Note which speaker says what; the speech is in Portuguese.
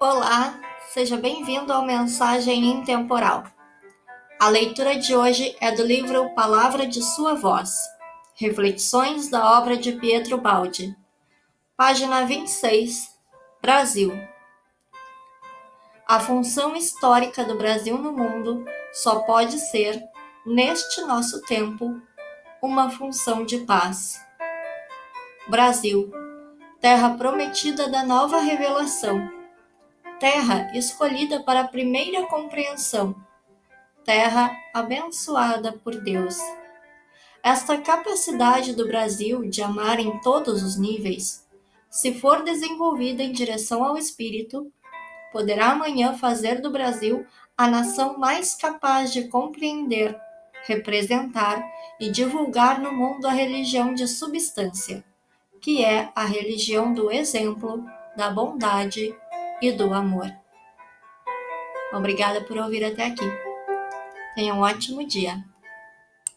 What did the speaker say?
Speaker 1: Olá, seja bem-vindo ao Mensagem Intemporal. A leitura de hoje é do livro Palavra de Sua Voz, Reflexões da obra de Pietro Baldi, página 26, Brasil. A função histórica do Brasil no mundo só pode ser, neste nosso tempo, uma função de paz. Brasil, terra prometida da nova revelação terra escolhida para a primeira compreensão, terra abençoada por Deus. Esta capacidade do Brasil de amar em todos os níveis, se for desenvolvida em direção ao Espírito, poderá amanhã fazer do Brasil a nação mais capaz de compreender, representar e divulgar no mundo a religião de substância, que é a religião do exemplo, da bondade e do amor. Obrigada por ouvir até aqui. Tenha um ótimo dia.